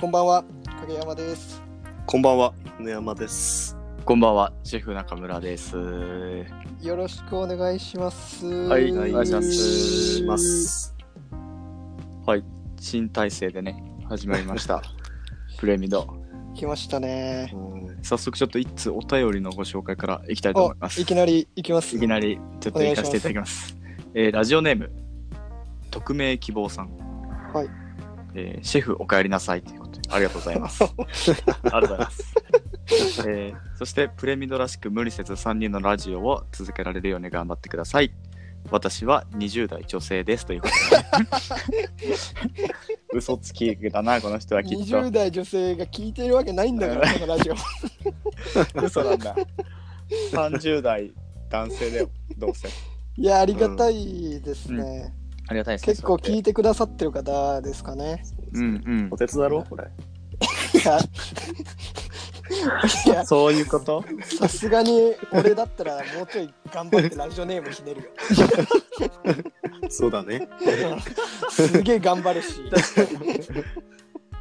こんばんは影山ですこんばんは、米山です。こんばんは、シェフ中村です。よろしくお願いしますはいお願いしますします。はい、新体制でね、始まりました。プレミド。来ましたね早速ちょっと一通お便りのご紹介からいきたいと思います。いきなり行きます？いきなりちょっと行かせていただきます。えーラジオネーム、匿名希望さん。はい。えーシェフお帰りなさいとありがとうございます。ありがとうございます。えーそして、プレミドらしく無理せず3人のラジオを続けられるように頑張ってください。私は20代女性ですということで。嘘つきだな、この人はきっと20。代女性が聞いてるわけないんだから このラジオ嘘なんだ。30代男性だよ、どうせ。いやありがたいですね、ありがたいですね。結構聞いて。てくださってる方ですかねうんうんお。手伝だろ？これ。いやいや そういうこと？さすがに俺だったらもうちょい頑張ってラジオネームひねるよ そうだね。すげえ頑張るし、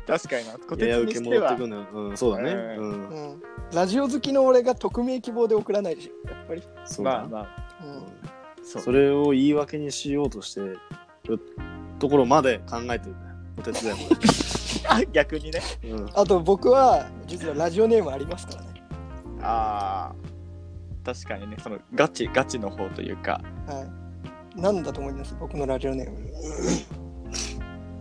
確かにな。こやや受け戻ってくる。のよ。うん、そうだね。ううん。うん、ラジオ好きの俺が匿名希望で送らないでしょやっぱり、そうだ。まあまあ、うん、そう。それを言い訳にしようとしてるところまで考えてるんだよ。お手伝いも逆にね。うん。あと僕は実はラジオネームありますからねああ。確かにね、そのガチ、ガチの方というか、はいなんだと思います？僕のラジオネーム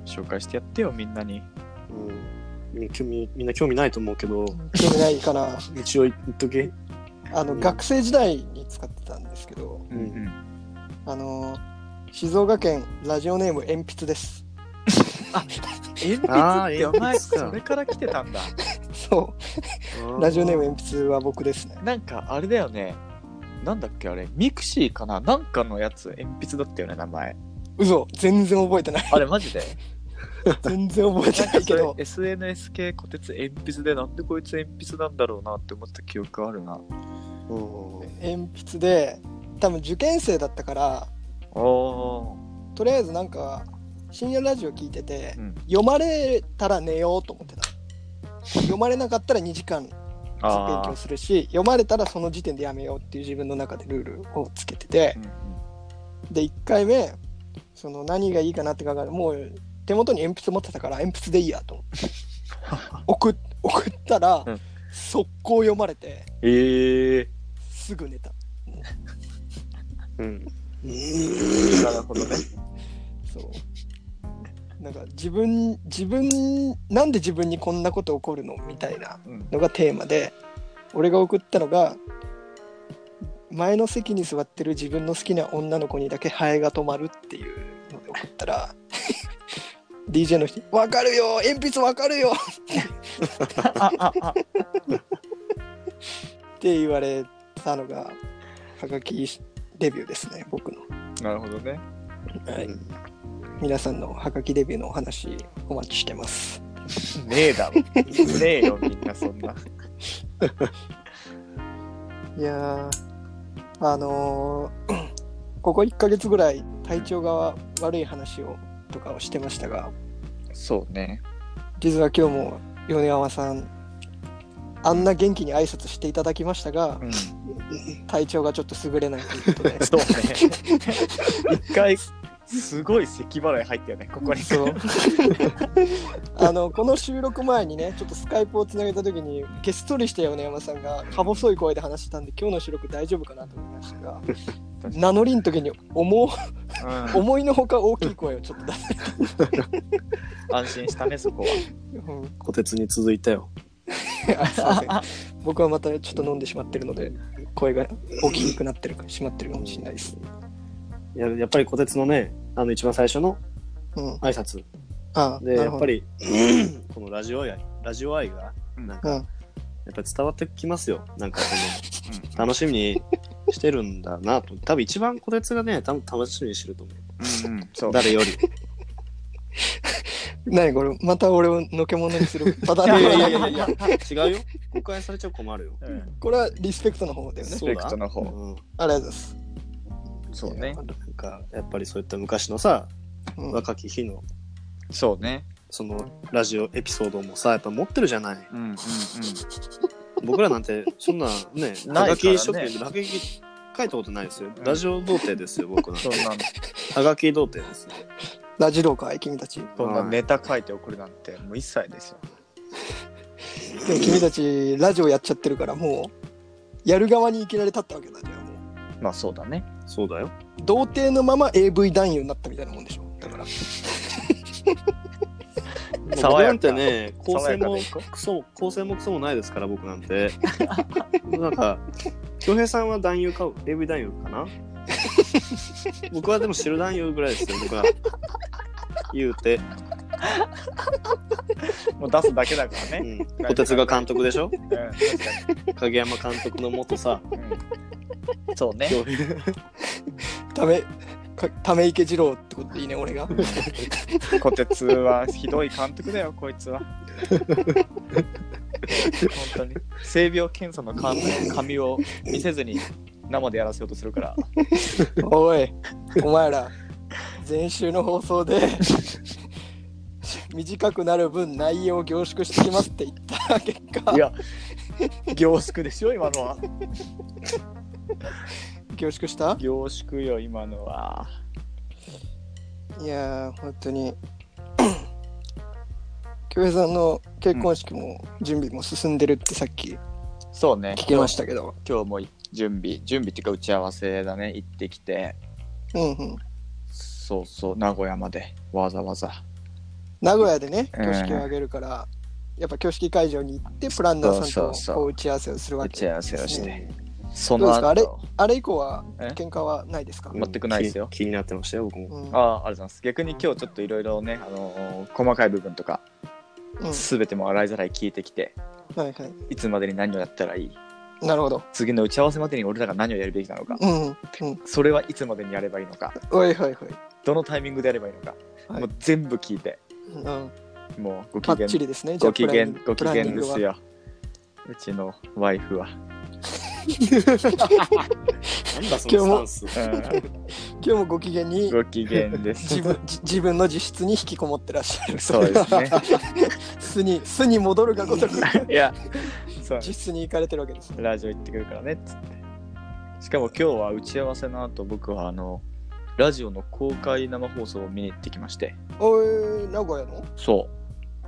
紹介してやってよ、みんなに。うんみんな興味みんな興味ないと思うけど、興味ないかな一応言っとけ。あの、うん学生時代に使ってたんですけどうんうん。あの静岡県ラジオネーム鉛筆です鉛筆ってお前、それから来てたんだ。そうラジオネーム鉛筆は僕ですねなんか、あれだよね。なんだっけ、あれ。ミクシーかななんかのやつ、鉛筆だったよね、名前。嘘全然覚えてないあれ、マジで？全然覚えてないけど SNS 系小鉄鉛筆でなんでこいつ鉛筆なんだろうなって思った記憶あるな。うん鉛筆で多分受験生だったから。とりあえずなんか深夜ラジオ聞いてて、うん読まれたら寝ようと思ってた読まれなかったら2時間勉あ強するし読まれたらその時点でやめようっていう自分の中でルールをつけててー。うんうんで1回目その何がいいかなって考えるもう手元に鉛筆持ってたから鉛筆でいいやと思って 送っ送ったら、うん速攻読まれてええすぐ寝た うん。ー。なるほどね。そうなんか自分自分なんで自分にこんなこと起こるのみたいなうん。のがテーマで俺が送ったのが前の席に座ってる自分の好きな女の子にだけハエが止まるっていうので送ったら DJ の人に「分かるよ鉛筆分かるよ!」って言われたのがはがきデビューですね僕の、なるほどね。はいうん皆さんのはがきデビューのお話お待ちしてますねえだろ。ねえよ、みんなそんな。いやーあのーここ1ヶ月ぐらい体調が悪い話をとかをしてましたがそうね。実は今日も米山さんあんな元気に挨拶していただきましたがうん。体調がちょっと優れないということで そうね。一回、すごい咳払い入ったよね、ここに。そう あのこの収録前にねちょっとスカイプをつなげた時にげっそりした米山さんがか細い声で話してたんで今日の収録大丈夫かなと思いましたが名乗りん時に思ううん思いのほか大きい声をちょっと出せ安心したね、そこは。うん小鉄に続いたよ。僕はまたちょっと飲んでしまってるので声が大きくなってるかしまってるかもしれないです。ややっぱり小鉄のね、あの一番最初のうん、挨拶あで、なるほどやっぱり、このラジオやラジオ愛が、うんなんか、うん。やっぱり伝わってきますよ。なんかその、楽しみにしてるんだなと。多分一番こてつがね、多分楽しみにしてると思う。うんうん、そう。誰より。何これ、また俺をのけ者にする パターン？いやいやいやいや、違うよ。誤解されちゃ困るよ。うんこれはリスペクトの方だよね。スペクトの方うん。ありがとうございます。そうね。なんか、やっぱりそういった昔のさ、うん若き日の、そうね。その、ラジオエピソードもさ、やっぱ持ってるじゃない。うんうんうん。僕らなんて、そんなね、はがき書店ではがき書いたことないですよ。ラジオ童貞ですよ、僕なんて。そんな、はがき童貞ですよ。ラジローかい君たち。そんなネタ書いて送るなんて、もう一切ですよ。でも君たちラジオやっちゃってるからもう、やる側にいきなり立ったわけだじゃあもう。まあそうだね。そうだよ。童貞のまま AV 男優になったみたいなもんでしょ。だから。僕なんてね、構成もクソ、構成もクソもないですから、僕なんて。なんか、京平さんは男優か、AV 男優かな？僕はでも知る男優ぐらいですよ、僕は。言うて。もう出すだけだからね。うん。小鉄が監督でしょ？うん、確か影山監督のもとさ、に。うん、そうね。ため、かため池二郎ってことでいいね、俺が。小鉄はひどい監督だよ、こいつは。本当に。性病検査の紙紙を見せずに生でやらせようとするから。おい、お前ら、前週の放送で、短くなる分内容を凝縮してきますって言った結果い、や、凝縮でしょ、今のは。凝縮した？凝縮よ、今のは。いやー、本当に。京平さんの結婚式も準備も進んでるってさっきそうね。聞きましたけど。今日も準備、準備っていうか打ち合わせだね、行ってきて、うんうん。そうそう、名古屋までわざわざ。名古屋でね、うん挙式を挙げるから、やっぱ挙式会場に行って、プランナーさんとこう打ち合わせをするわけ打ち合わせをしてね。そのどうですか？あれ後、あれ以降はえ？喧嘩はないですか、全くないですよ気気になってましたよ、僕も。うんああ、ありがとうございます。逆に今日ちょっといろいろね、あのー細かい部分とか、うんすべても洗いざらい聞いてきて、はいはい。いつまでに何をやったらいい、なるほど。次の打ち合わせまでに俺らが何をやるべきなのか、うん。うん。それはいつまでにやればいいのか、はいはいはい。どのタイミングでやればいいのか、はいもう全部聞いて、うん。もうご機パッチ嫌、リですね。ご機嫌、ご機嫌ですよ。うちのワイフは。なんだそのスタンス。うん今日もご機嫌にご機嫌です。自分じ自分の自室に引きこもってらっしゃる。そうですね。巣に、巣に戻るがごとくいや、そう自室に行かれてるわけです。ラジオ行ってくるからねっつって。しかも今日は打ち合わせの後、僕はあの、ラジオの公開生放送を見に行ってきまして。おい、名古屋の？そ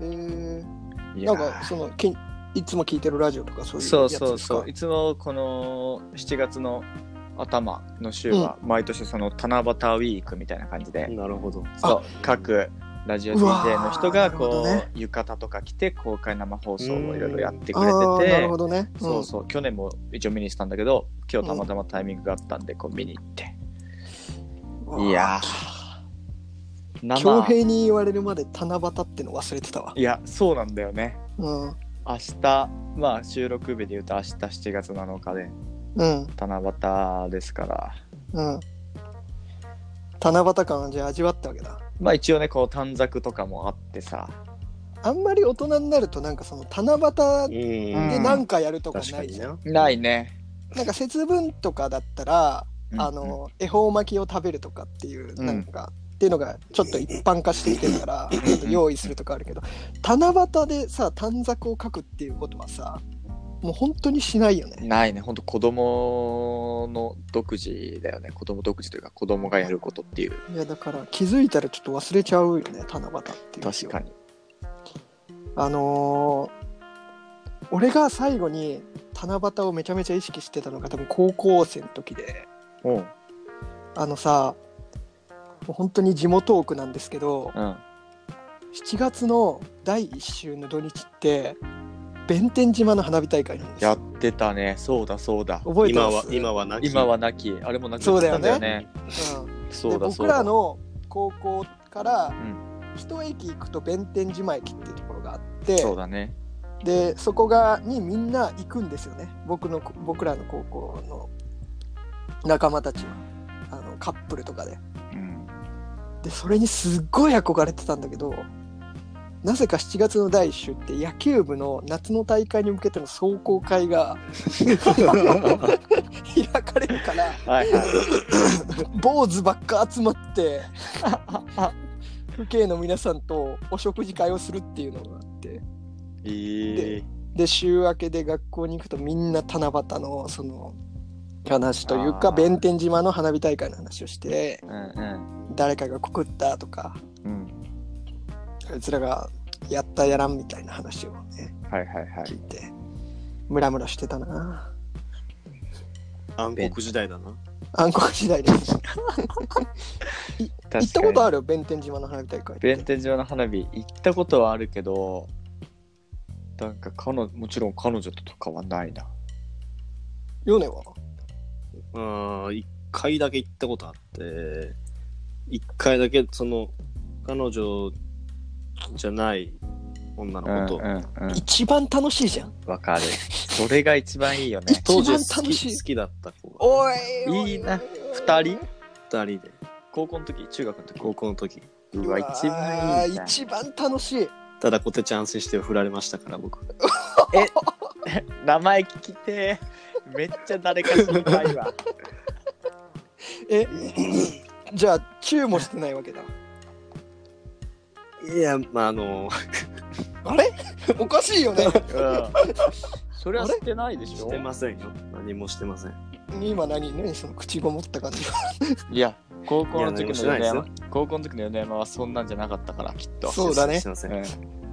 えー、う。いやなんかそのきいつも聞いてるラジオとかそういうそうやつですか？そうそう。いつもこの7月の頭の週は、毎年その七夕ウィークみたいな感じで、なるほど。そう、各ラジオ DJ の人がこう、どね浴衣とか着て公開生放送をいろいろやってくあれててーなるほ、どね。そうそう、去年も一応見にしたんだけど、今日たまたまタイミングがあったんで、こう見に行って。うん。いやー、恭生、平に言われるまで七夕っての忘れてたわ。いや、そうなんだよね。うん。明日、まあ収録日で言うと明日7月7日で、うん。七夕ですから、うん。七夕感はじゃあ味わったわけだ。まあ一応ね、こう短冊とかもあってさ、あんまり大人になるとなんかその七夕うん。で何かやるとかないじゃん。な。ないね。なんか節分とかだったら、うんあの恵方巻きを食べるとかっていう、うんなんかっていうのがちょっと一般化してきてるから、用意するとかあるけど七夕でさ短冊を書くっていうことはさもう本当にしないよね。ないね、ほんと子供の独自だよね。子供独自というか子供がやることっていう。いやだから気づいたらちょっと忘れちゃうよね七夕って確かに。あのー俺が最後に七夕をめちゃめちゃ意識してたのが多分高校生の時でうん。あのさもう本当に地元奥なんですけどうん。7月の第1週の土日って弁天島の花火大会なんですやよってたね。そうだそうだ。覚えてます？今は、今はなき。今はなき、あれもなくそうだよねなったんだよね。うんそうでだそうだ。僕らの高校からん一駅行くと弁天島駅っていうところがあって、そうだね。でそこがにみんな行くんですよね僕の僕らの高校の仲間たちはあのカップルとかでうん。でそれにすっごい憧れてたんだけどなぜか7月の第1週って野球部の夏の大会に向けての壮行会が開かれるからはいはい。坊主ばっか集まって父兄の皆さんとお食事会をするっていうのがあってええで週明けで学校に行くとみんな七夕のその話というか弁天島の花火大会の話をしてうんうん。誰かが告ったとかうん。あいつらがやったやらんみたいな話をねはいはいはい。聞いてムラムラしてたな暗黒時代だな。暗黒時代です 行ったことある？る弁天島の花火大会弁天島の花火行ったことはあるけど、なんか彼女、もちろん彼女とかはないな。ヨネは？うん、一回だけ行ったことあって、一回だけその、彼女じゃない女の子と、うんうんうん。一番楽しいじゃんわかる。それが一番いいよね。当時一番好楽しいき好きだった子がおいいいな二人？二人で、高校の時？中学の時？高校の時。うわ、一番いいな。一番楽しいただコテチャンスして振られましたから、僕。名前聞きてーめっちゃ誰か知りたいわ。えじゃあチューもしてないわけだいや、まあ、あの、あれ？おかしいよねうん。それはしてないでしょしてませんよ。何もしてません。今何？何？その口ごもった感じ いや、高校の時いや何もしの米てないですよ山、高校の時の米山はそんなんじゃなかったから、きっと。そうだねしてません。うん。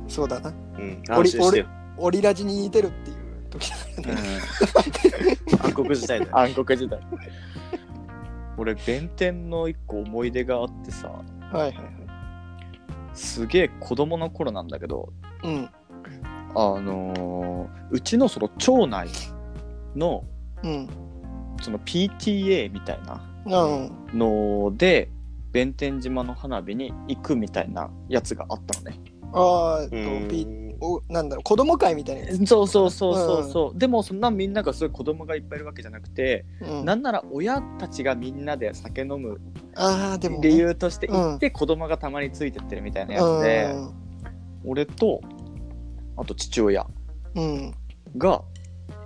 そうだなうん、俺安心してよ。オリラジに似てるっていう時だからね暗黒時代だよ。暗黒時代。俺、弁天の一個思い出があってさ、はいはいはいすげえ子供の頃なんだけど、うんあのーうちのその町内のうんその PTA みたいなうんので弁天島の花火に行くみたいなやつがあったのね。ああえっとうん。ピおなんだろう子供会みたいなそうそうそうそうそう、でもそんなみんながすごい子供がいっぱいいるわけじゃなくて、うん。なんなら親たちがみんなで酒飲むああでもね。理由として行って子供がたまについてってるみたいなやつで、俺とあと父親うん。うんが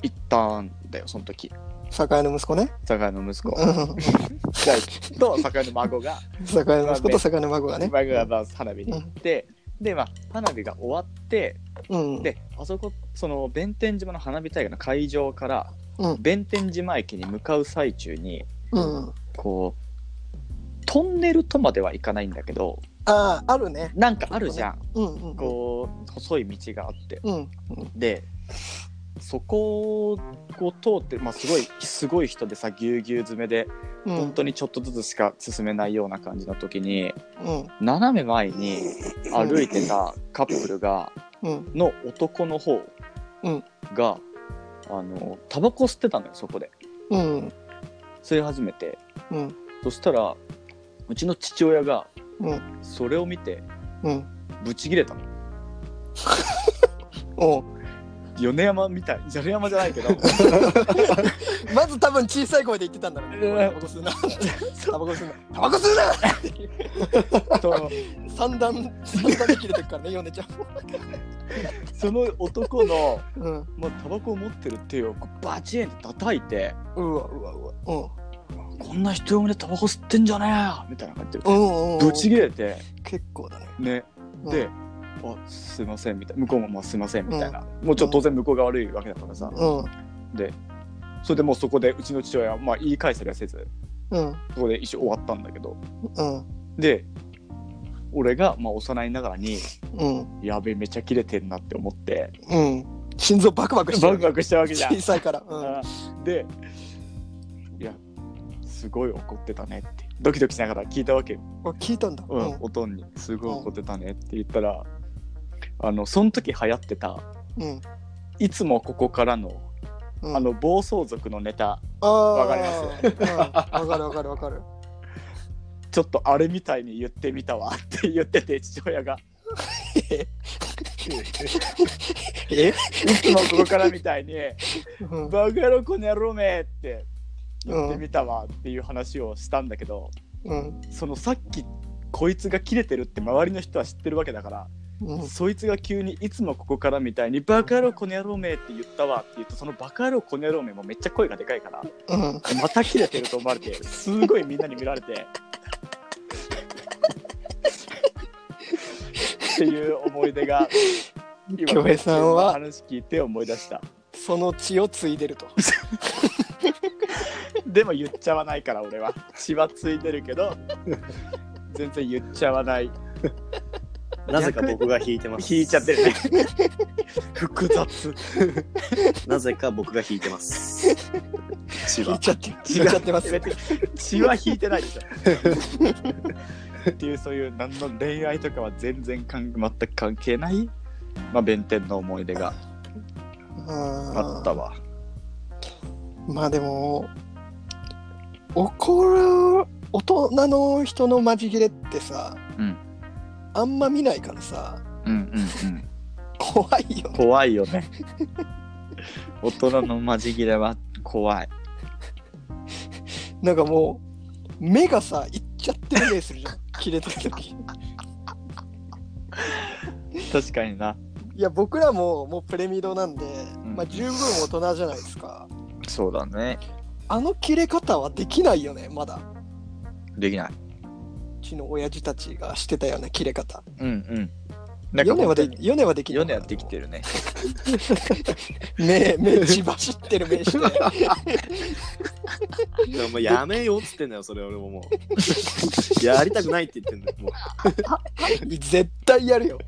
行ったんだよその時。酒屋の息子ね。酒屋の息子。と酒屋の孫が。酒屋の息子と酒屋の孫がね。孫がまあ花火に行って、でまあ花火が終わってうん。であそこその弁天島の花火大会の会場からうん。弁天島駅に向かう最中にうん。こうトンネルとまではいかないんだけどあああるね。なんかあるじゃん、うんうん。こう細い道があって。うんうん。でそこを通って、まあ、すごいすごい人でさぎゅうぎゅう詰めでうん。本当にちょっとずつしか進めないような感じの時にうん。斜め前に歩いてたカップルがうん。の男の方うん。が、あのタバコ吸ってたのよそこで。うん。吸い始めて。うん。そしたらうちの父親がうん。それを見てうん。ブチギレたの 米山みたい。米山じゃないけど。まず多分小さい声で言ってたんだろうね。うん タバコ吸うな。タバコ吸うな。タバコ吸うな！その三段三段で切れてるからねヨネちゃんその男の、うん。まあ、タバコを持ってる手をバチンって叩いてうわうわうわ。うん。こんな人用でタバコ吸ってんじゃねえよみたいな感じでぶち切れて。結構だね。ね。うん。で、あすいませんみたいな向こうもまあすいませんみたいな、もうちょっと当然向こうが悪いわけだからさ、うん。でそれでもうそこでうちの父親はまあ言い返せりゃせずうん。そこで一緒終わったんだけど。うん。で俺がまあ幼いながらにうん。やべえめちゃ切れてんなって思ってうん。心臓バクバクしてるバクバクしたわけじゃん。小さいから。うん。あでいやすごい怒ってたねって。ドキドキしながら聞いたわけ聞いたんだ。うんおとんに。すごい怒ってたねって言ったらあのその時流行ってたうん。いつもここからの、うん。あの暴走族のネタわかります？うん。わかるわかるわかる。ちょっとあれみたいに言ってみたわって言ってて父親が。え、いつもここからみたいにうん「バカ野郎この野郎め!」って言ってみたわっていう話をしたん。だけど、うんそのさっきこいつが切れてるって周りの人は知ってるわけだから、うん。そいつが急にいつもここからみたいに「バカ野郎この野郎め!」って言ったわって言うとそのバカ野郎この野郎めもめっちゃ声がでかいからうん。また切れてると思われてすごいみんなに見られて。っていう思い出が今京平さんは話聞いて思い出した。その血を継いでると。でも言っちゃわないから俺は。血はついてるけど全然言っちゃわないなぜか僕が引いてます。引いちゃってるね 複雑なぜか僕が引いてます。血は。引いちゃって、引いちゃってます。血は引いてないでしょっていうそういう何の恋愛とかは全然かん全く関係ないまあ弁天の思い出があったわまあでも、怒る大人の人のマジギレってさ、うんあんま見ないからさ、うんうんうん。怖いよね。怖いよね。大人のマジギレは怖い。なんかもう、目がさ、いっちゃってる目するじゃん。切れてる時。確かにな。いや、僕らももうプレミドなんで、んまあ十分大人じゃないですか。そうだね。あの切れ方はできないよね、まだ。できない。うちの親父たちがしてたような切れ方。うんうん。なんかヨネはでヨネはできるヨネはできてるね。目、目、血走ってる目して。もうやめようっつってんだよ、それ俺ももう。やりたくないって言ってんだよ。もう 絶対やるよ。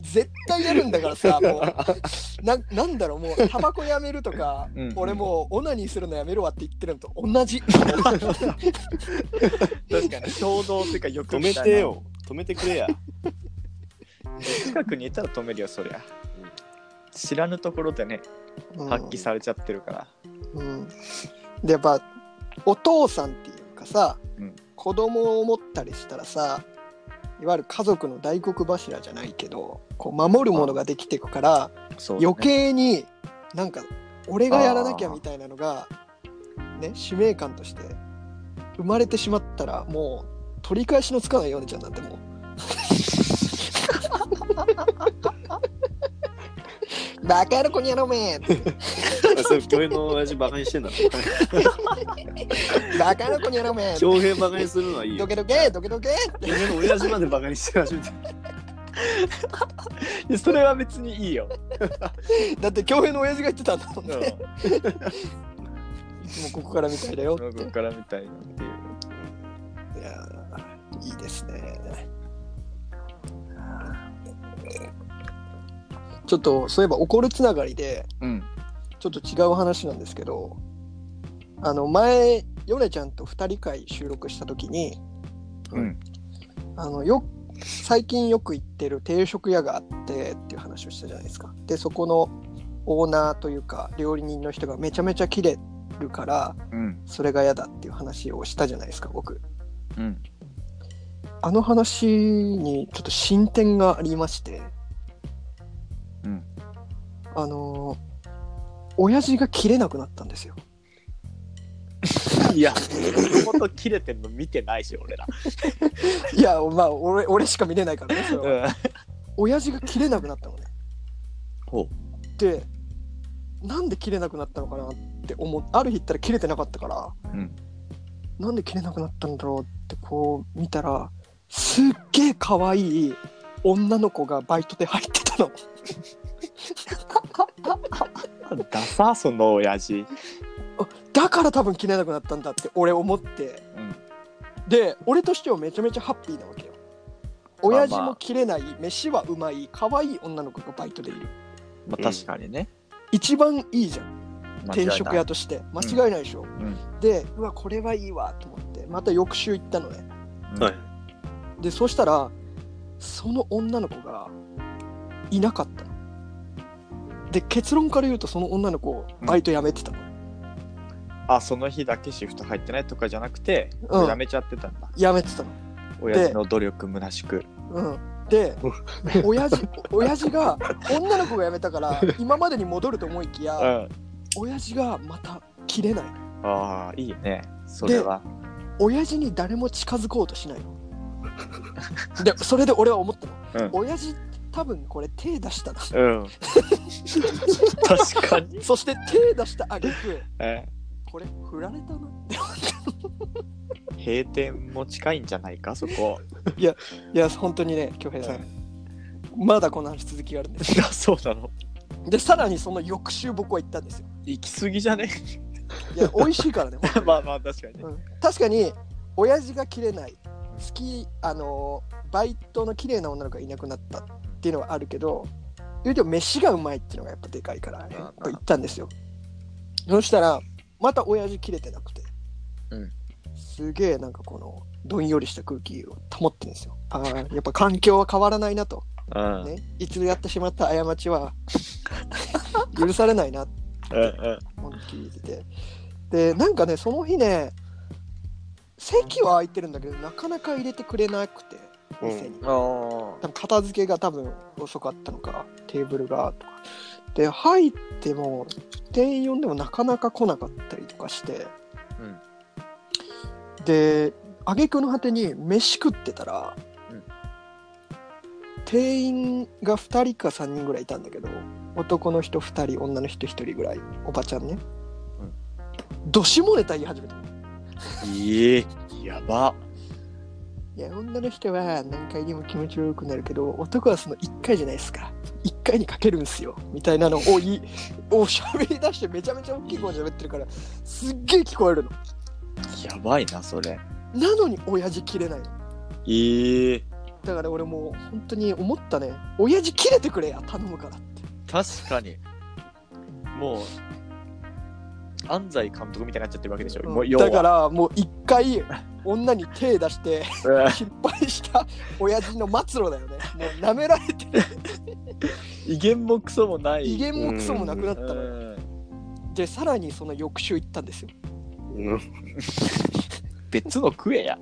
絶対やるんだからさ、もう。ななんだろう、もう、タバコやめるとか、うんうん俺もう、オナニーするのやめるわって言ってるのと同じ。確かに衝動っていうか欲止めてよ。止めてくれや。近くにいたら止めるよそりゃ。知らぬところでねうん。発揮されちゃってるから、うん。で、やっぱ、お父さんっていうかさ、うん。子供を持ったりしたらさ、いわゆる家族の大黒柱じゃないけど、こう守るものができていくから、ね。余計になんか俺がやらなきゃみたいなのがね使命感として生まれてしまったらもう取り返しのつかないよねちゃんなんてもう。バカ野郎こにやろうめそれ、京平の親父バカにしてんだろ。バカ野郎こにやろうめ京平バカにするのはいいよ。ドケドケドケドケ京平の親父までバカにして始めて。それは別にいいよ、だって恭平の親父が言ってたんだもんうん、ねいつもここからみたいだよここからみたいなっていういやーいいですね。ちょっとそういえば怒るつながりでうん。ちょっと違う話なんですけどあの前ヨネちゃんと2人会収録した時にうん。あのよ最近よく行ってる定食屋があってっていう話をしたじゃないですか。でそこのオーナーというか料理人の人がめちゃめちゃ切れるからうん。それが嫌だっていう話をしたじゃないですか僕。うん。あの話にちょっと進展がありまして、うんあのー親父が切れなくなったんですよ。いや子供と切れてんの見てないし俺ら、いや、まあ、俺俺しか見れないからね、それは。うん、親父が切れなくなったのね。ほで、なんで切れなくなったのかなって思う。ある日行ったら切れてなかったから、うんなんで切れなくなったんだろうってこう見たら、すっげえ可愛い女の子がバイトで入ってたの。ダサその親父。だから多分切れなくなったんだって俺思って。うん。で俺としてはめちゃめちゃハッピーなわけよ。親父も切れない、飯はうまい可愛い女の子がバイトでいる。まあ確かにね。一番いいじゃん。間違いない。定食屋として。間違いないでしょ、ん。でうわこれはいいわと思って。また翌週行ったのね。うん。はい。でそしたらその女の子がいなかったので結論から言うとその女の子バイト辞めてたの、あその日だけシフト入ってないとかじゃなくて、うん。やめちゃってたんだ。辞めてたの。親父の努力虚しく。うん。で親父親父が女の子が辞めたから今までに戻ると思いきや、うん。親父がまた切れない。ああ、いいね。それは。親父に誰も近づこうとしないの。でそれで俺は思ったの、うん。親父多分これ手出したな。うん。確かに。そして手出したあげくえ。これ振られたな。って閉店も近いんじゃないか、そこ。いや本当にね恭平さん、まだこの話続きがあるんですあそうなの。でさらにその翌週僕は行ったんですよ。行き過ぎじゃね？いや美味しいからね、まあまあ、確かにね。うん。確かに親父が切れない。好きあのバイトの綺麗な女の子がいなくなった。っていうのはあるけど言うても飯がうまいっていうのがやっぱでかいから、ね、うん。やっぱ行ったんですよ。そしたらまた親父切れてなくて、うん。すげえなんかこのどんよりした空気を保ってるんですよ。あーやっぱ環境は変わらないなと、うん。ね、一度やってしまった過ちは 許されないな。ってうんうん。思いっきり言っててでなんかねその日ね席は空いてるんだけどなかなか入れてくれなくて店に、あ多分片付けが多分遅かったのかテーブルがとか。で入っても店員呼んでもなかなか来なかったりとかして、で挙句の果てに飯食ってたら、うん。店員が2人か3人ぐらいいたんだけど男の人2人女の人1人ぐらいおばちゃんね、どしもネタ言い始めた。ええやば。いや女の人は何回でも気持ちよくなるけど男はその1回じゃないですか1回にかけるんすよ。みたいなのを言いを喋り出してめちゃめちゃ大きい声で喋ってるからすっげえ聞こえるの。やばいな、それ。なのに親父切れないの。ええだから俺もう本当に思ったね。親父切れてくれや頼むからって。確かに。もう、安西監督みたいになっちゃってるわけでしょ。もう要はだからもう一回女に手出してうん失敗した親父の末路だよね。もう舐められて威厳もクソもない。威厳もクソもなくなったのでさらにその翌週行ったんですよ。うん。別の食えや。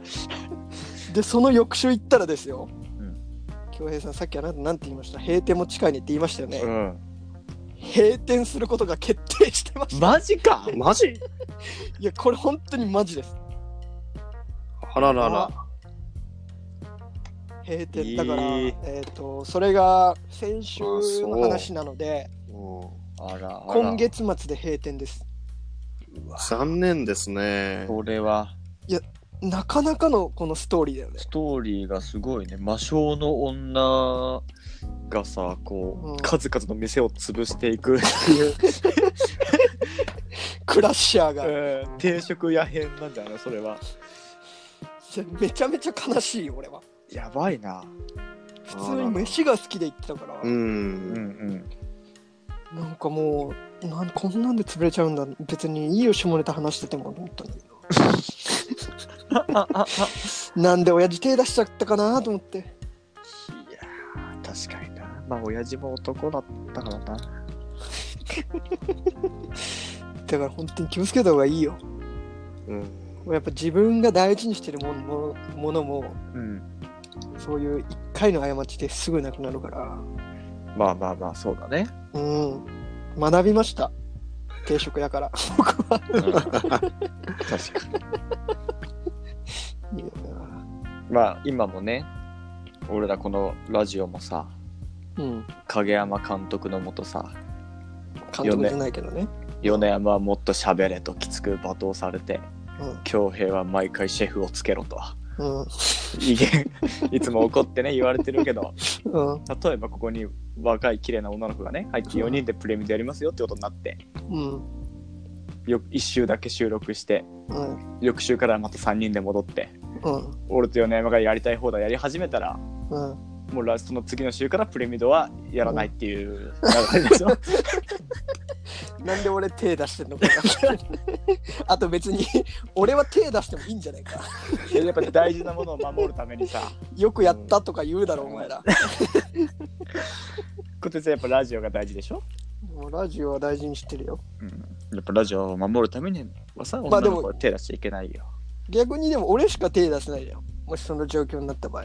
でその翌週行ったらですよ。うん。恭平さんさっきあなた何て言いました？閉店も近いねって言いましたよね、ん。閉店することが決定してました。マジか。マ ジいやこれ本当にマジですあららら。閉店だから、えーえっ、とそれが先週の話なのでうん。あらあら。今月末で閉店です。残念ですね。これは。なかなかのこのストーリーだよね。ストーリーがすごいね。魔性の女がさこう、うん。数々の店を潰していくっていう。クラッシャーが、うん。定食屋編なんだよねそれはめちゃめちゃ悲しいよ俺は。やばいな。普通に飯が好きで行ってたから、うん。うんなんかもうなんこんなんで潰れちゃうんだ。別にいいよ下ネタ話しててもと思ったんだけどなんで親父手出しちゃったかなと思って。いやー確かにな。まあ親父も男だったからな。だから本当に気をつけた方がいいよ。うん。やっぱ自分が大事にしてるものもものもうん。そういう一回の過ちですぐなくなるから。まあまあまあそうだね。うん。学びました。定食屋から。僕は。確かに。いやまあ今もね俺らこのラジオもさうん。影山監督のもとさ監督じゃないけどね。米山はもっと喋れときつく罵倒されて恭平は毎回シェフをつけろと。うん。いつも怒ってね言われてるけど。うん。うん例えばここに若い綺麗な女の子がね入って4人でプレミでやりますよってことになって。うん。よ1週だけ収録してうん。翌週からまた3人で戻ってうん。俺と米山がやりたい放題やり始めたらうん。もうラストの次の週からプレミドはやらないっていう流れでしょ なんで俺手出してんのかない。あと別に俺は手出してもいいんじゃないか。やっぱ大事なものを守るためにさ。よくやったとか言うだろお前ら。こてつはやっぱラジオが大事でしょ、もうラジオは大事にしてるよ。うん、やっぱラジオを守るためにはさまあでも女の子は手出しちゃいけないよ、逆にでも俺しか手出せないじゃんもしその状況になった場合。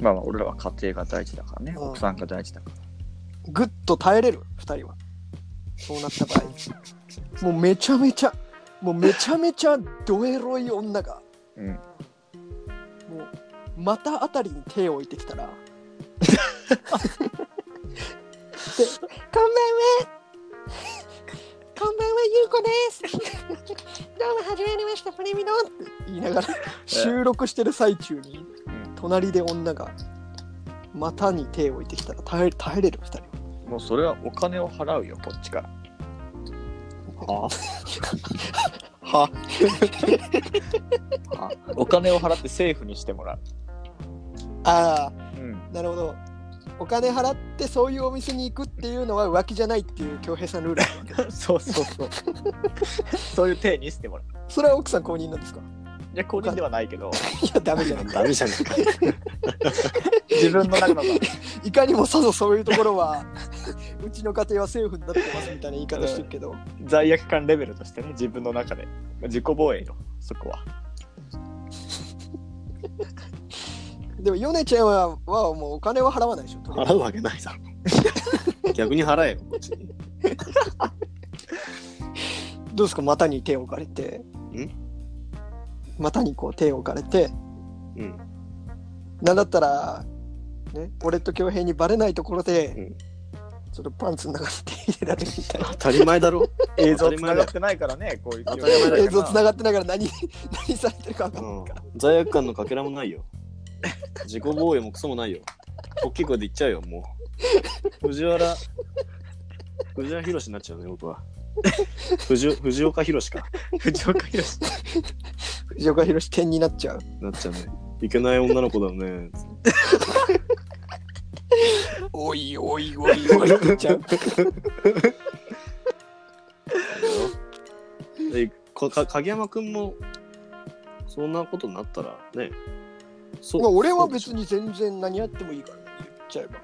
まあまあ、俺らは家庭が大事だからね。うん。奥さんが大事だから。ぐっと耐えれる2人はそうなった場合。もうめちゃめちゃもうめちゃめちゃドエロい女がうん。もう股あたりに手を置いてきたら でこんばんは。こんばんはゆうこです。どうもはじめましてプレミドって言いながら収録してる最中に隣で女が股に手を置いてきたら耐え耐えれる2人もうそれはお金を払うよ、こっちから。ははお金を払って政府にしてもらう。ああうん。なるほどお金払ってそういうお店に行くっていうのは浮気じゃないっていう恭平さんルール そうそうそう。そういう体にしてもらう。それは奥さん公認なんですか？いや、公認ではないけど、いやダメじゃないダメじゃねえか。自分の中のいかにもさぞそういうところはうちの家庭はセーフになってますみたいな言い方してるけど、罪悪感レベルとしてね、自分の中で。自己防衛よ、そこは。でもヨネちゃんははもうお金は払わないでしょ払うわけないだろ。逆に払えよ、こっちに。どうですか股に手を置かれてん？股にこう手を置かれてうん。なんだったら、ね、俺と恭平にバレないところで、うんちょっとパンツの中に手入れられるみたいな当たり前だろ。映像つながってないからね、こういう。当たり前だよ映像つながってないから何何されてるか分かんうんないから、。罪悪感のかけらもないよ。自己防衛もクソもないよ。大きい声で言っちゃうよ、もう。藤原、藤原宏になっちゃうね、僕は。藤藤岡弘か。藤岡弘。藤岡弘点になっちゃうなっちゃうね。いけない女の子だね。おいおいおいおいって言っちゃうえかか影山くんも、そんなことになったらね。そまあ俺は別に全然何やってもいいからね言っちゃえば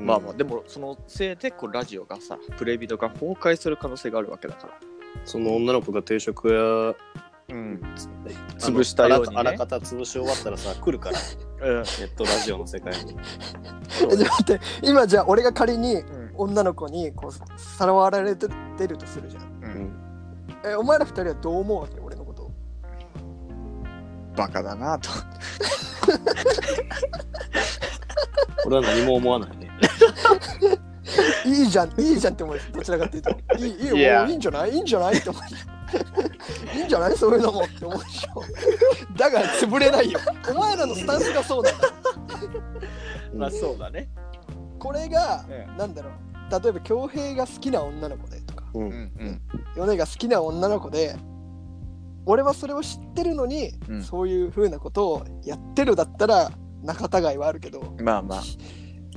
でしょまあまあ、でも、そのせいで、こう、ラジオがさ、プレビドが崩壊する可能性があるわけだから。その女の子が定食屋うん。潰したようにねあらあらかた潰し終わったらさ、来るから、うん。ネットラジオの世界に。えじゃあ待って 今じゃあ俺が仮にうん。女の子にこうさらわれてるとするじゃんうん。えお前ら二人はどう思うわけ俺のこと？バカだなと。俺は何も思わないね。いいじゃんいいじゃんって思うどちらかっていうと。いいいいよいや。もういいんじゃない？いいんじゃない？って思ういいんじゃない？そういうのも。って思うでしょだから潰れないよ。お前らのスタンスがそうなん。だまあ、そうだね。これが、えなんだろう。例えば恭平が好きな女の子でとか。う。うんん。米が好きな女の子で俺はそれを知ってるのに、うん。そういう風なことをやってるだったら仲違いはあるけど。まあまあ。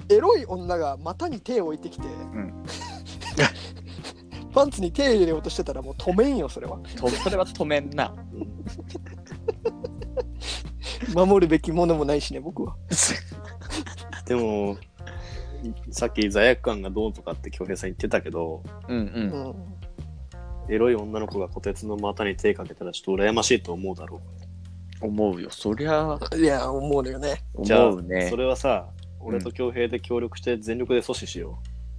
エロい女が股に手を置いてきて、ん パンツに手入れようとしてたらもう止めんよそれはとそれは止めんな。守るべきものもないしね僕は でも、さっき罪悪感がどうとかって恭平さん言ってたけど、うんう。うんんエロい女の子が虎鉄の股に手かけたらちょっと羨ましいと思うだろ思うよ。そりゃ、いや思うのよねう。じゃあ、思うねそ。れはさ、俺と恭平で協力して全力で阻止しよ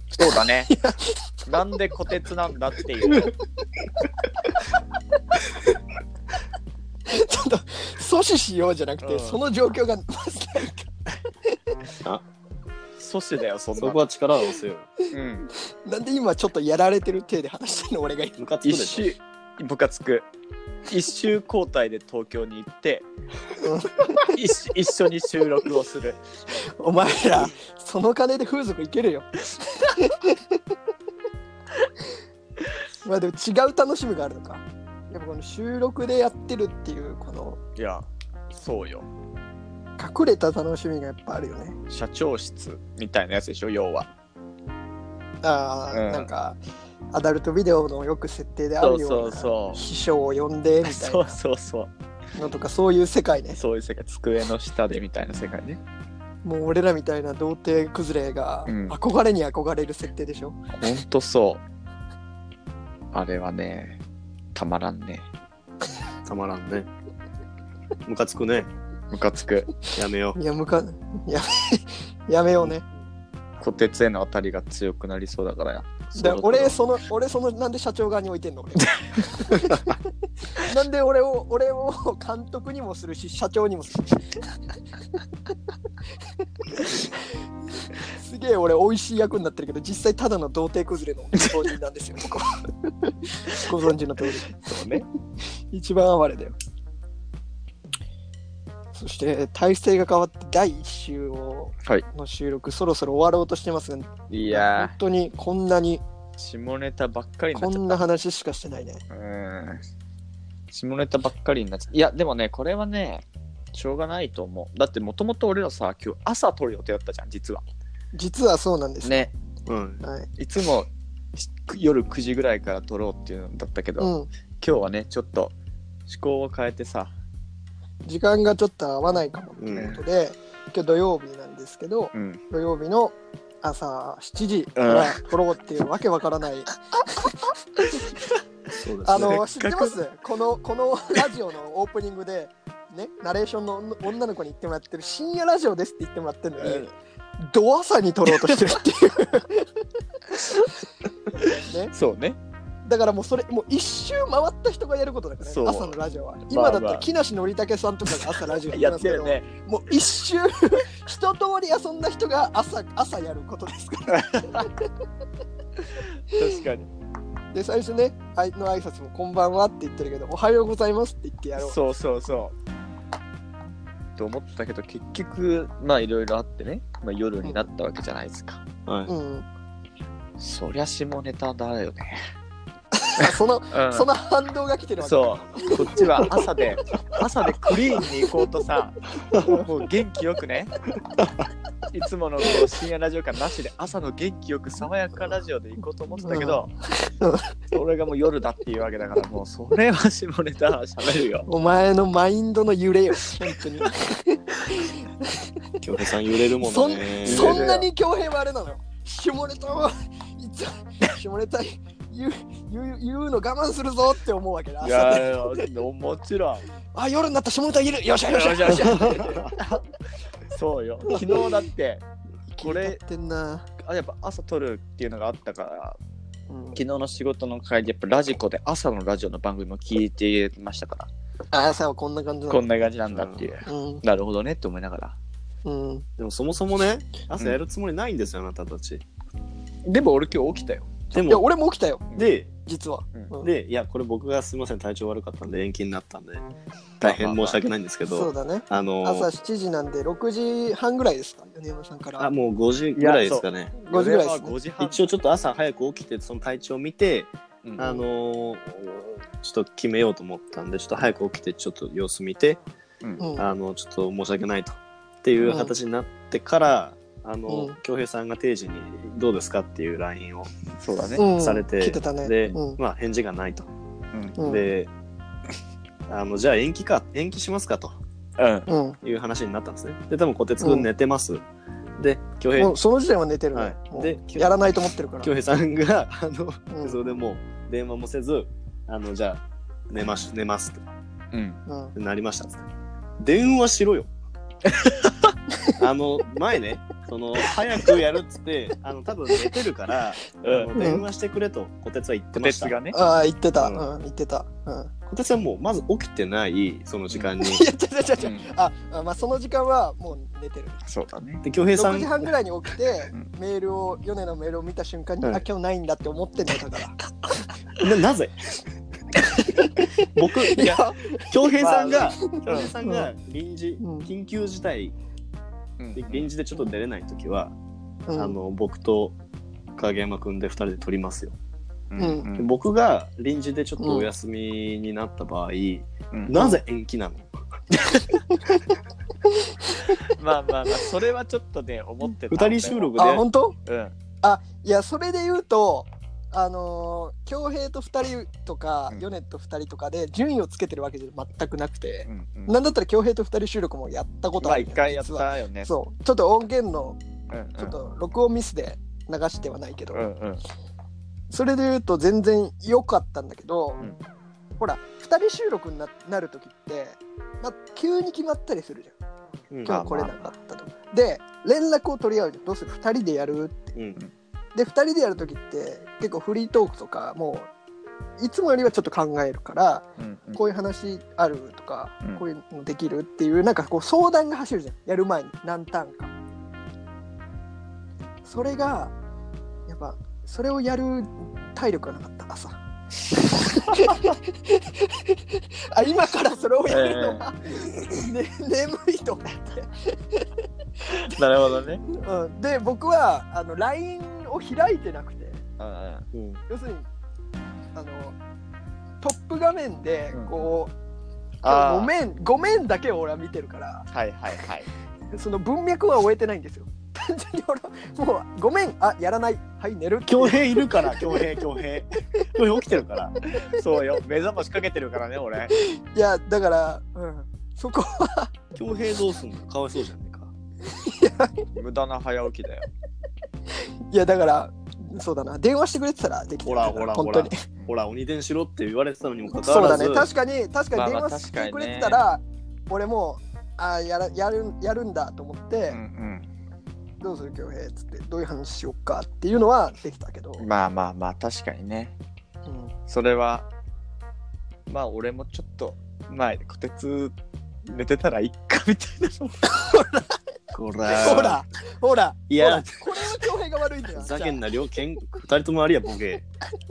そうだね。なんで虎鉄なんだっていう。ちょっと阻止しようじゃなくて、うんその状況がまずないか阻止だよ、そう。んなそこ。は力を押せよ。うん。なんで今ちょっとやられてる体で話してんの俺が今ムカつくで一しょ。周、ムカつく。一周交代で東京に行って、一緒一緒に収録をする。お前らその金で風俗いけるよ まあでも違う楽しみがあるのかやっぱこの収録でやってるっていうこのいや、そうよ。隠れた楽しみがやっぱあるよね社長室みたいなやつでしょ、要は。ああ、うんなんかアダルトビデオのよく設定であるようなそうそうそう秘書を呼んでみたい そうそうそう。なのとかそういう世界ねそういう世界、机の下でみたいな世界ね。もう俺らみたいな童貞崩れがうん憧れに憧れる設定でしょ、ほんとそう。あれはね、たまらんね。たまらんね。ムカつくね。ムカつく。やめよう。いや、むか、やめ、やめようね。こてつへの当たりが強くなりそうだからや。で俺、その、俺、その、なんで社長側に置いてんの？俺なんで俺を、俺を監督にもするし、社長にもする。すげえ俺、美味しい役になってるけど、実際ただの童貞崩れの当人なんですよ。ご存知の通り。そうね。一番哀れだよ。そして、体制が変わって第1週を、はいの収録、そろそろ終わろうとしてますが、いや本当にこんなに、ー、下ネタばっかりになっちゃっこんな話しかしてないね。た。うん。下ネタばっかりになっちゃった。いや、でもね、これはね、しょうがないと思う。だってもともと俺らさ、今日朝撮る予定だったじゃん、実は。実はそうなんです。ね。うん。はい。いつもし夜9時ぐらいから撮ろうっていうのだったけど、うん。今日はね、ちょっと思考を変えてさ、時間がちょっと合わないかもということで、今日土曜日なんですけど、うん。土曜日の朝7時から撮ろうっていうわけわからない。そうですね。あの、知ってます？この、このラジオのオープニングで、ね、ナレーションの女の子に言ってもらってる深夜ラジオですって言ってもらってるのに、ド朝に撮ろうとしてるっていう。ね、そうね。だからもうそれもう一周回った人がやることだからね朝のラジオは今だったまあまあら木梨憲武さんとかが朝ラジオややってますけね。もう一周一通り遊んだ人が朝朝やることですから確かに。で最初ねあいの挨拶も「こんばんは」って言ってるけど「おはようございます」って言ってやろうそうそうそう。と思ったけど、結局、まあいろいろあってね、まあ、夜になったわけじゃないですか。はい。うん、そりゃ下ネタだよね。あそのうん。その反動が来てるわけそう、こっちは朝で、朝でクリーンに行こうとさ、もう元気よくね、いつものこう深夜ラジオ感なしで、朝の元気よく爽やかラジオで行こうと思ってたけど、それがもう夜だっていうわけだから、もうそれは下ネタ喋るよ。お前のマインドの揺れよ。本当に。京平さん揺れるもそんんね。そんなに恭平はあれなの？よ 下ネタはいつ下ネタ言う言う言うの我慢するぞって思うわけだいや、もちろん。あ夜になった下ネタ言えるよっしゃよっしゃよしよし そうよ。昨日だって、これやってんな、あやっぱ朝撮るっていうのがあったから、うん昨日の仕事の帰り、やっぱラジコで朝のラジオの番組も聞いてましたから、あ朝はこんな感じこんな感じなんだっていう。うんなるほどねって思いながら。うんでもそもそもね、朝やるつもりないんですよ、あなたたち。でも俺今日起きたよ。いやでも、俺も起きたよ。で、実は、うん。うん。で、いや、これ僕がすみません、体調悪かったんで延期になったんで、大変申し訳ないんですけど、そうだね。あの朝7時なんで6時半ぐらいですか？米山さんから。あ、もう5時ぐらいですかね。5時ぐらいですね。5時半。一応ちょっと朝早く起きて、その体調を見て、うん。あのーちょっと決めようと思ったんで、ちょっと早く起きて、ちょっと様子見て、うん。あの、ちょっと申し訳ないと。っていう形になってから、あのうん、恭平さんが定時にどうですかっていう LINE をそうだね。うんされて、来てたねで、うんまあ返事がないと。うんで、あの、じゃあ延期か、延期しますかとうん。うんいう話になったんですね。で、多分小鉄くうんん寝てます。で、恭平その時点は寝てるね、はいでやらないと思ってるから恭平さんが、あの、うんそれでもう電話もせず、あの、じゃあ、寝まし、寝ますとうん。うんなりましたっ。電話しろよ。あの、前ね、その、早くやるっつって、あの、多分寝てるから、うん。あの電話してくれと、小鉄は言ってました。鉄がね。ああ言ってた、ううんん言ってた、うん、小鉄はもう、まず起きてない、その時間に。いや違う違う違うああまあその時間はもう寝てる。そうだね。で、恭平さ6ん時、半ぐらいに起きて、うん。メールを米のメールを見た瞬間に、はいあ今日ないんだって思って寝たから。ななぜ？僕、いいや。や、恭平さんが、まあ恭平さんが臨時、うん。緊急事態うんで臨時でちょっと出れないときは、うん。あの僕と影山くんで2人で撮りますよ、うん。で僕が臨時でちょっとお休みになった場合、うん。なぜ延期なの、まあまあまあ、それはちょっとね、思ってた。2人収録で。あ本当？うん。あいやそれで言うとあのー恭平と2人とか、うん。米と2人とかで順位をつけてるわけじゃ全くなくてう、んうん。なんだったら恭平と2人収録もやったことまああるのよ一回やったよね。そう。ちょっと音源のうんうん。ちょっと録音ミスで流してはないけど、うんうん。それで言うと全然良かったんだけど、ん。ほら2人収録にななる時って、まあ、急に決まったりするじゃん。うん。今日来れなかったとか、で連絡を取り合うじゃん。どうする？2人でやるって。うんで2人でやる時って結構フリートークとかもういつもよりはちょっと考えるから、うんうん。こういう話あるとか、うん。こういうのできるっていうなんかこう相談が走るじゃん。やる前に何ターンか。それがやっぱそれをやる体力がなかった朝あ今からそれをやるのは、ね、眠いと思って、なるほどね。うん、で僕はあの LINE を開いてなくて。うん。うん。要するにあのトップ画面でうん。こう、あー。ごめんごめんだけを俺は見てるから。はいはいはい。その文脈は終えてないんですよ単純に俺はもうごめん。あやらない。はい寝る。恭平いるから、恭平、恭平。恭平起きてるから。そうよ。目覚ましかけてるからね、俺。いやだから、うん、そこは。恭平どうすんの？かわいそうじゃねえか。無駄な早起きだよ。いやだからそうだな。電話してくれてたらできてほらほらほら。ほら鬼電しろって言われてたのにもかかわらず。そうだね。確かに確かに電まあまあ話してくれてたら、俺もあやらやるやるんだと思って、うんどうする恭平っつってどういう話しようかっていうのはできたけど、うん。まあまあまあ、確かにね。うん。それは、まあ俺もちょっと前でこてつ寝てたらいっかみたいなの。こ らほらほらいや。ほらこれは恭平が悪いんだよふざけんな両県二人ともありやボケ。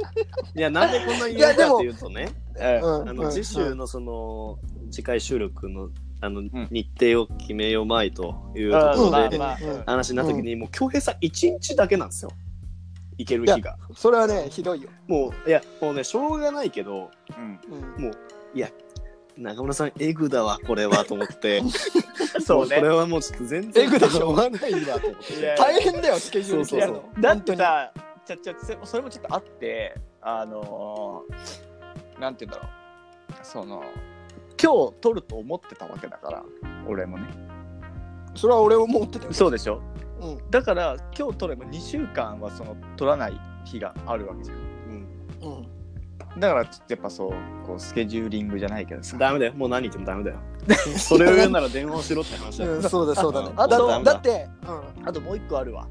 いやなんでこんなに言うかっていうとねうん。あの次週のその次回収録のあのん。日程を決めようまいというとうんころでまあまあうん。話になった時にもう恭平さん一日だけなんですよ。行ける日が。それはねひどいよ、もういやもうねしょうがないけどうん。うんもういや中村さんエグだわこれはと思って。そうね。これはもうちょっと全然。エグでしょうがないわと思って。大変だよスケジュールそうそうそう。だってさ、ちゃちゃそそれもちょっとあって、あのー、なんて言うんだろう、その、今日撮ると思ってたわけだから、俺もね。それは俺も思ってたよ。そうでしょ？うん。だから、今日撮れば2週間はその撮らない日があるわけじゃん。うん。うん。だから、ちょっとやっぱそう、こうスケジューリングじゃないけどさ。ダメだよ。もう何言ってもダメだよ。それを言うなら電話をしろって話だようん、そうだそうだね。あだとだだって、うん、あともう一個あるわ。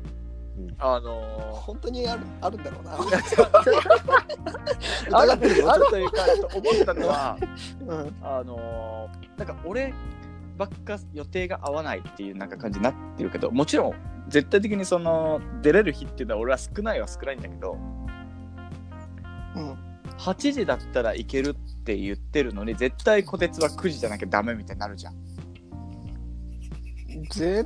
うん。あの本当にあるあるんだろうな。ー、あるあるというか、ちょっと思ったのは、うん。あのーなんか俺ばっか予定が合わないっていうなんか感じになってるけどもちろん絶対的にその出れる日っていうのは俺は少ないは少ないんだけどうん。8時だったらいけるって言ってるのに絶対こてつは9時じゃなきゃダメみたいになるじゃん。ぜ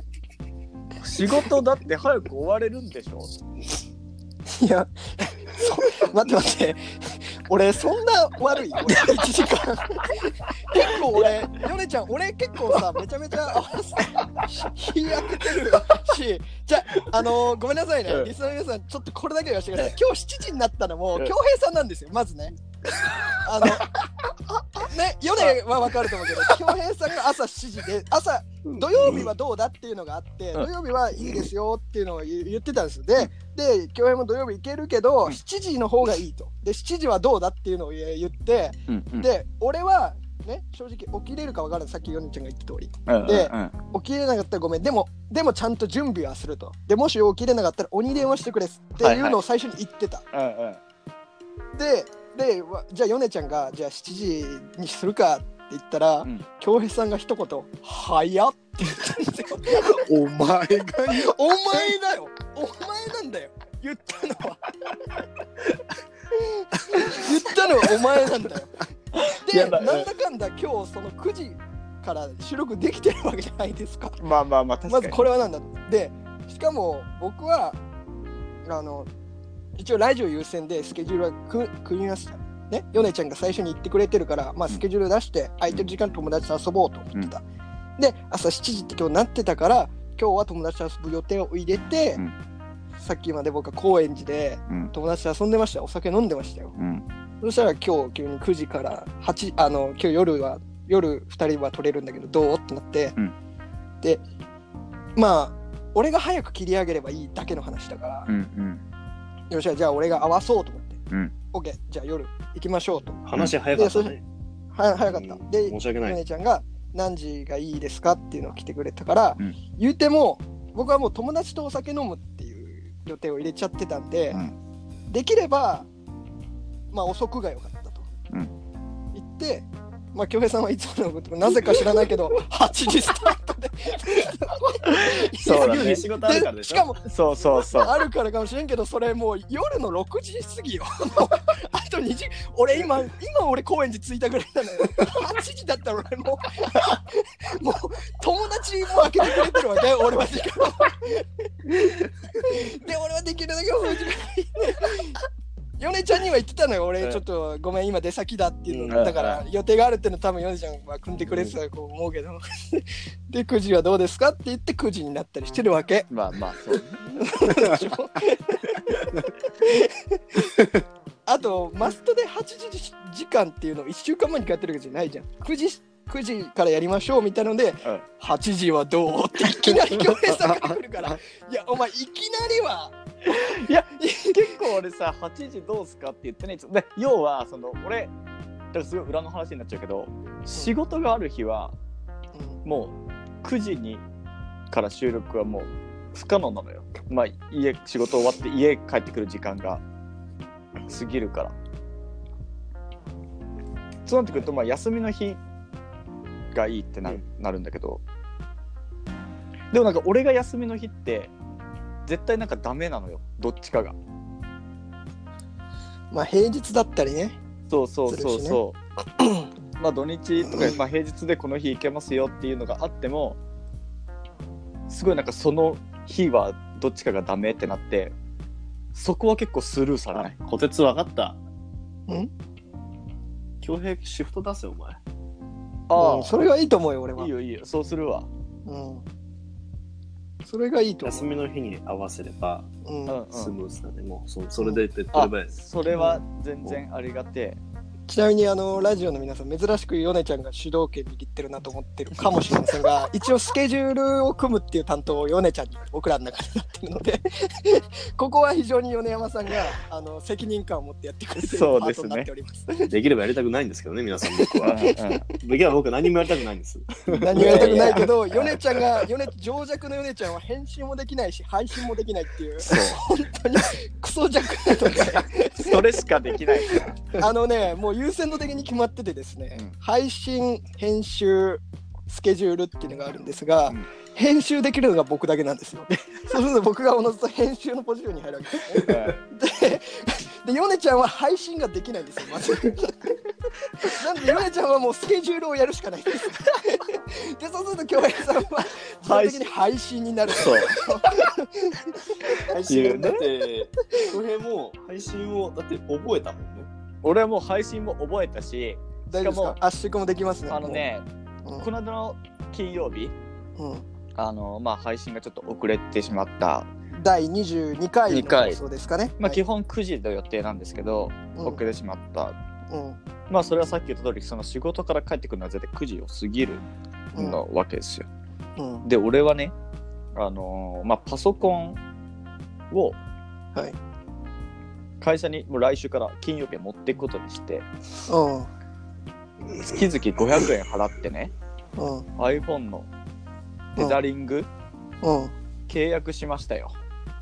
仕事だって早く終われるんでしょ？いやそ待って待って。俺そんな悪い？俺1時間。結構俺ヨネちゃん俺結構さめちゃめちゃ日焼けてる。しじゃああのーごめんなさいね、うん。リスナーの皆さんちょっとこれだけ言わせてください。今日7時になったのもうん。恭平さんなんですよまずねあの ねヨネは分かると思うけど恭平さんが朝7時で朝土曜日はどうだっていうのがあって、うん土曜日はいいですよっていうのを言言ってたんですで、で、恭平も土曜日行けるけど、うん7時の方がいいと。で、7時はどうだっていうのを言って、うんうんで、俺は、ね、正直起きれるか分からない。さっきヨネちゃんが言った通り。うんでうん起きれなかったらごめん。でも、でもちゃんと準備はすると。で、もし起きれなかったら鬼電話してくれっていうのを最初に言ってた。うんうんで、で、わじゃあヨネちゃんが、じゃあ7時にするかって言ったらうん、恭、平さんが一言、早っって言ったんですよ。お前がお前だよ。お前なんだよ。言ったのは。言ったのはお前なんだよ。でないんだかんだ今日その9時から収録できてるわけじゃないですか。まあまあまあ確かまにずこれはなんだ。でしかも僕はあの一応ラジオ優先でスケジュールはく組みましたね？ヨネちゃんが最初に言ってくれてるから、まあ、スケジュール出して空いてる時間友達と遊ぼうと思ってた、で朝7時って今日なってたから今日は友達と遊ぶ予定を入れて、うん。さっきまで僕は高円寺でうん。友達と遊んでましたお酒飲んでましたよ。うん。そしたら今日急に9時から8あの今日夜は夜2人は取れるんだけどどう？ってなって、うん。でまあ俺が早く切り上げればいいだけの話だから、うんうんよっしゃじゃあ俺が合わそうと思って、うん。OK じゃあ夜行きましょうと。話早かったね。は早かった、うん。で申し訳ない。姉ちゃんが何時がいいですかっていうのを来てくれたから、うん。言うても僕はもう友達とお酒飲むっていう予定を入れちゃってたんで、うん。できればまあ遅くが良かったと、うん。言ってまあ恭平さんはいつものことなぜか知らないけど 8時スタート。でそうだね。仕事あるからでしょ。でしかもそうそうそう。あるからかもしれんけどそれもう夜の6時過ぎよ。も うあと2時俺今今俺高円寺着いたぐらいなのよ。8時だったら俺もう もう友達も開けてくれてるわけ俺は時間をで俺はできるだけ遅い時間に米ちゃんには言ってたのよ。俺うん。ちょっとごめん今出先だっていうのうんだから予定があるっていうの多分米ちゃんは組んでくれてたと思うけど。で9時はどうですかって言って9時になったりしてるわけ。まあまあそう。あとマストで8時時間っていうのを1週間前にやってるわけじゃないじゃん。9時9時からやりましょうみたいなので、うん。8時はどう？っていきなり行平さんが来るから。いやお前いきなりは。いや結構俺さ8時どうすかって言ってねいつもで要はその俺すごい裏の話になっちゃうけど仕事がある日はもう9時にから収録はもう不可能なのよ。まあ家仕事終わって家帰ってくる時間が過ぎるから。そうなってくるとまあ休みの日がいいってな,、なるんだけどでもなんか俺が休みの日って絶対なんかダメなのよどっちかがまあ平日だったりねそうそうそうそう。まあ土日とか、まあ、平日でこの日行けますよっていうのがあってもすごいなんかその日はどっちかがダメってなってそこは結構スルーされない？こてつ分かった。ん？恭平シフト出せお前。うんそれがいいと思うよ俺は。いいよいいよ。そうするわ。うん、それがいいと思休みの日に合わせればう、うん。うんうんスムーズだね。もうそそれで手っあ取ればいいそれは全然ありがてちなみにあのラジオの皆さん珍しくヨネちゃんが主導権握ってるなと思ってるかもしれませんが 一応スケジュールを組むっていう担当をヨネちゃんに僕らの中でなってるので ここは非常に米山さんがあの責任感を持ってやってくれてるパそうですねートになっております。できればやりたくないんですけどね、皆さん僕は。うんできれば僕は何もやりたくないんです。何もやりたくないけど、ヨネちゃんが、ヨネ情弱のヨネちゃんは返信もできないし、配信もできないっていう、そう本当にクソ弱なので。それしかできない。あのね、もう優先度的に決まっててですね、うん配信、編集、スケジュールっていうのがあるんですが、うん編集できるのが僕だけなんですよ。そうすると僕がおのずと編集のポジションに入るわけですね。で、で、ヨネちゃんは配信ができないんですよ、まず。なんで、ヨネちゃんはもうスケジュールをやるしかないんです。で、そうすると、京平さんは自動的に配信になる。そう。配信だって、恭平も配信をだって覚えたもんね。俺はもう配信も覚えたし、大丈夫ですしか圧縮もできますね。あのね、もう、この間の金曜日、うん。うんあのまあ配信がちょっと遅れてしまった。第22回の二回。放送ですかね？まあ、はい。基本9時の予定なんですけど、うん。遅れてしまった。うん。まあ、それはさっき言った通り、その仕事から帰ってくるのは絶対9時を過ぎるうんのわけですよ。うん。で、俺はね、あのーまあ、パソコンをはい会社にもう来週から金曜日は持っていくことにして、うん。月々500円払ってね、うん。iPhone のテザリングうん。契約しましたよ。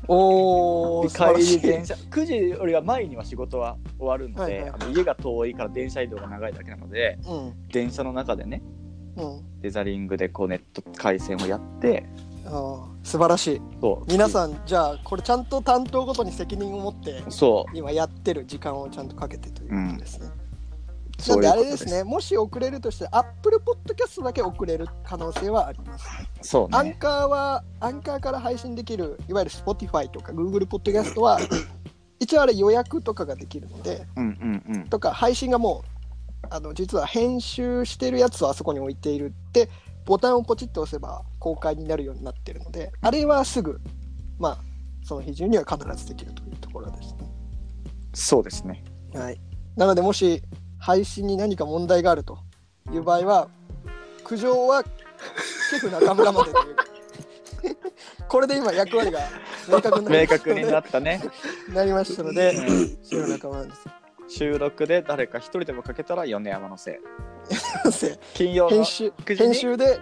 おー素晴ら帰り電車9時よりは前には仕事は終わるので、はいはいあの家が遠いから電車移動が長いだけなのでうん。電車の中でねうん。デザリングでこうネット回線をやってあー素晴らしい。そう。皆さんじゃあこれちゃんと担当ごとに責任を持ってそう。今やってる時間をちゃんとかけてということですね、そうなんであれですね。もし遅れるとして Apple Podcast だけ遅れる可能性はあります、そうね。アンカーはアンカーから配信できるいわゆる Spotify とか Google Podcast は 一応あれ予約とかができるのでうんうんうん。とか配信がもうあの実は編集してるやつをあそこに置いているってボタンをポチッと押せば公開になるようになってるのであれはすぐまあその日中には必ずできるというところですね。そうですね。はい、なのでもし配信に何か問題があるという場合は苦情はシェフ中村までという これで今役割が明確にな明確になったね。なりましたのでシェフ中村です。収録で誰か一人でもかけたら米山のせい。せ金曜の編集9時に？編集で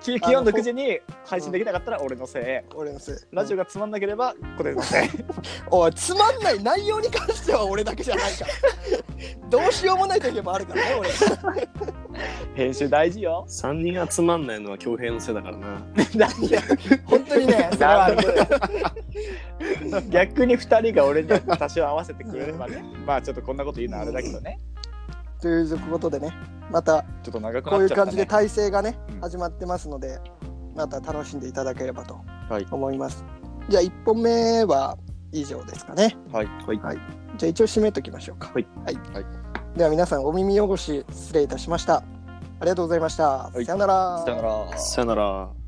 金金曜の9時に配信できなかったら俺のせい。俺のせいラジオがつまんなければこれのせい。おいつまんない内容に関しては俺だけじゃないからどうしようもない時もあるからね俺編集大事よ。3人がつまんないのは恭平のせいだからな。何や本当にね それはある逆に2人が俺に多少合わせてくれればね。まあちょっとこんなこと言うのはあれだけどね。ということでねまたちょっと長くこういう。感じで体制がねうん。始まってますのでまた楽しんでいただければとはい。思います、じゃあ1本目は以上ですかね。はい。はい。じゃあ一応締めときましょうか。はい、はい。はい。では皆さんお耳汚し失礼いたしました。ありがとうございました、い。さよなら。さよなら。さよなら。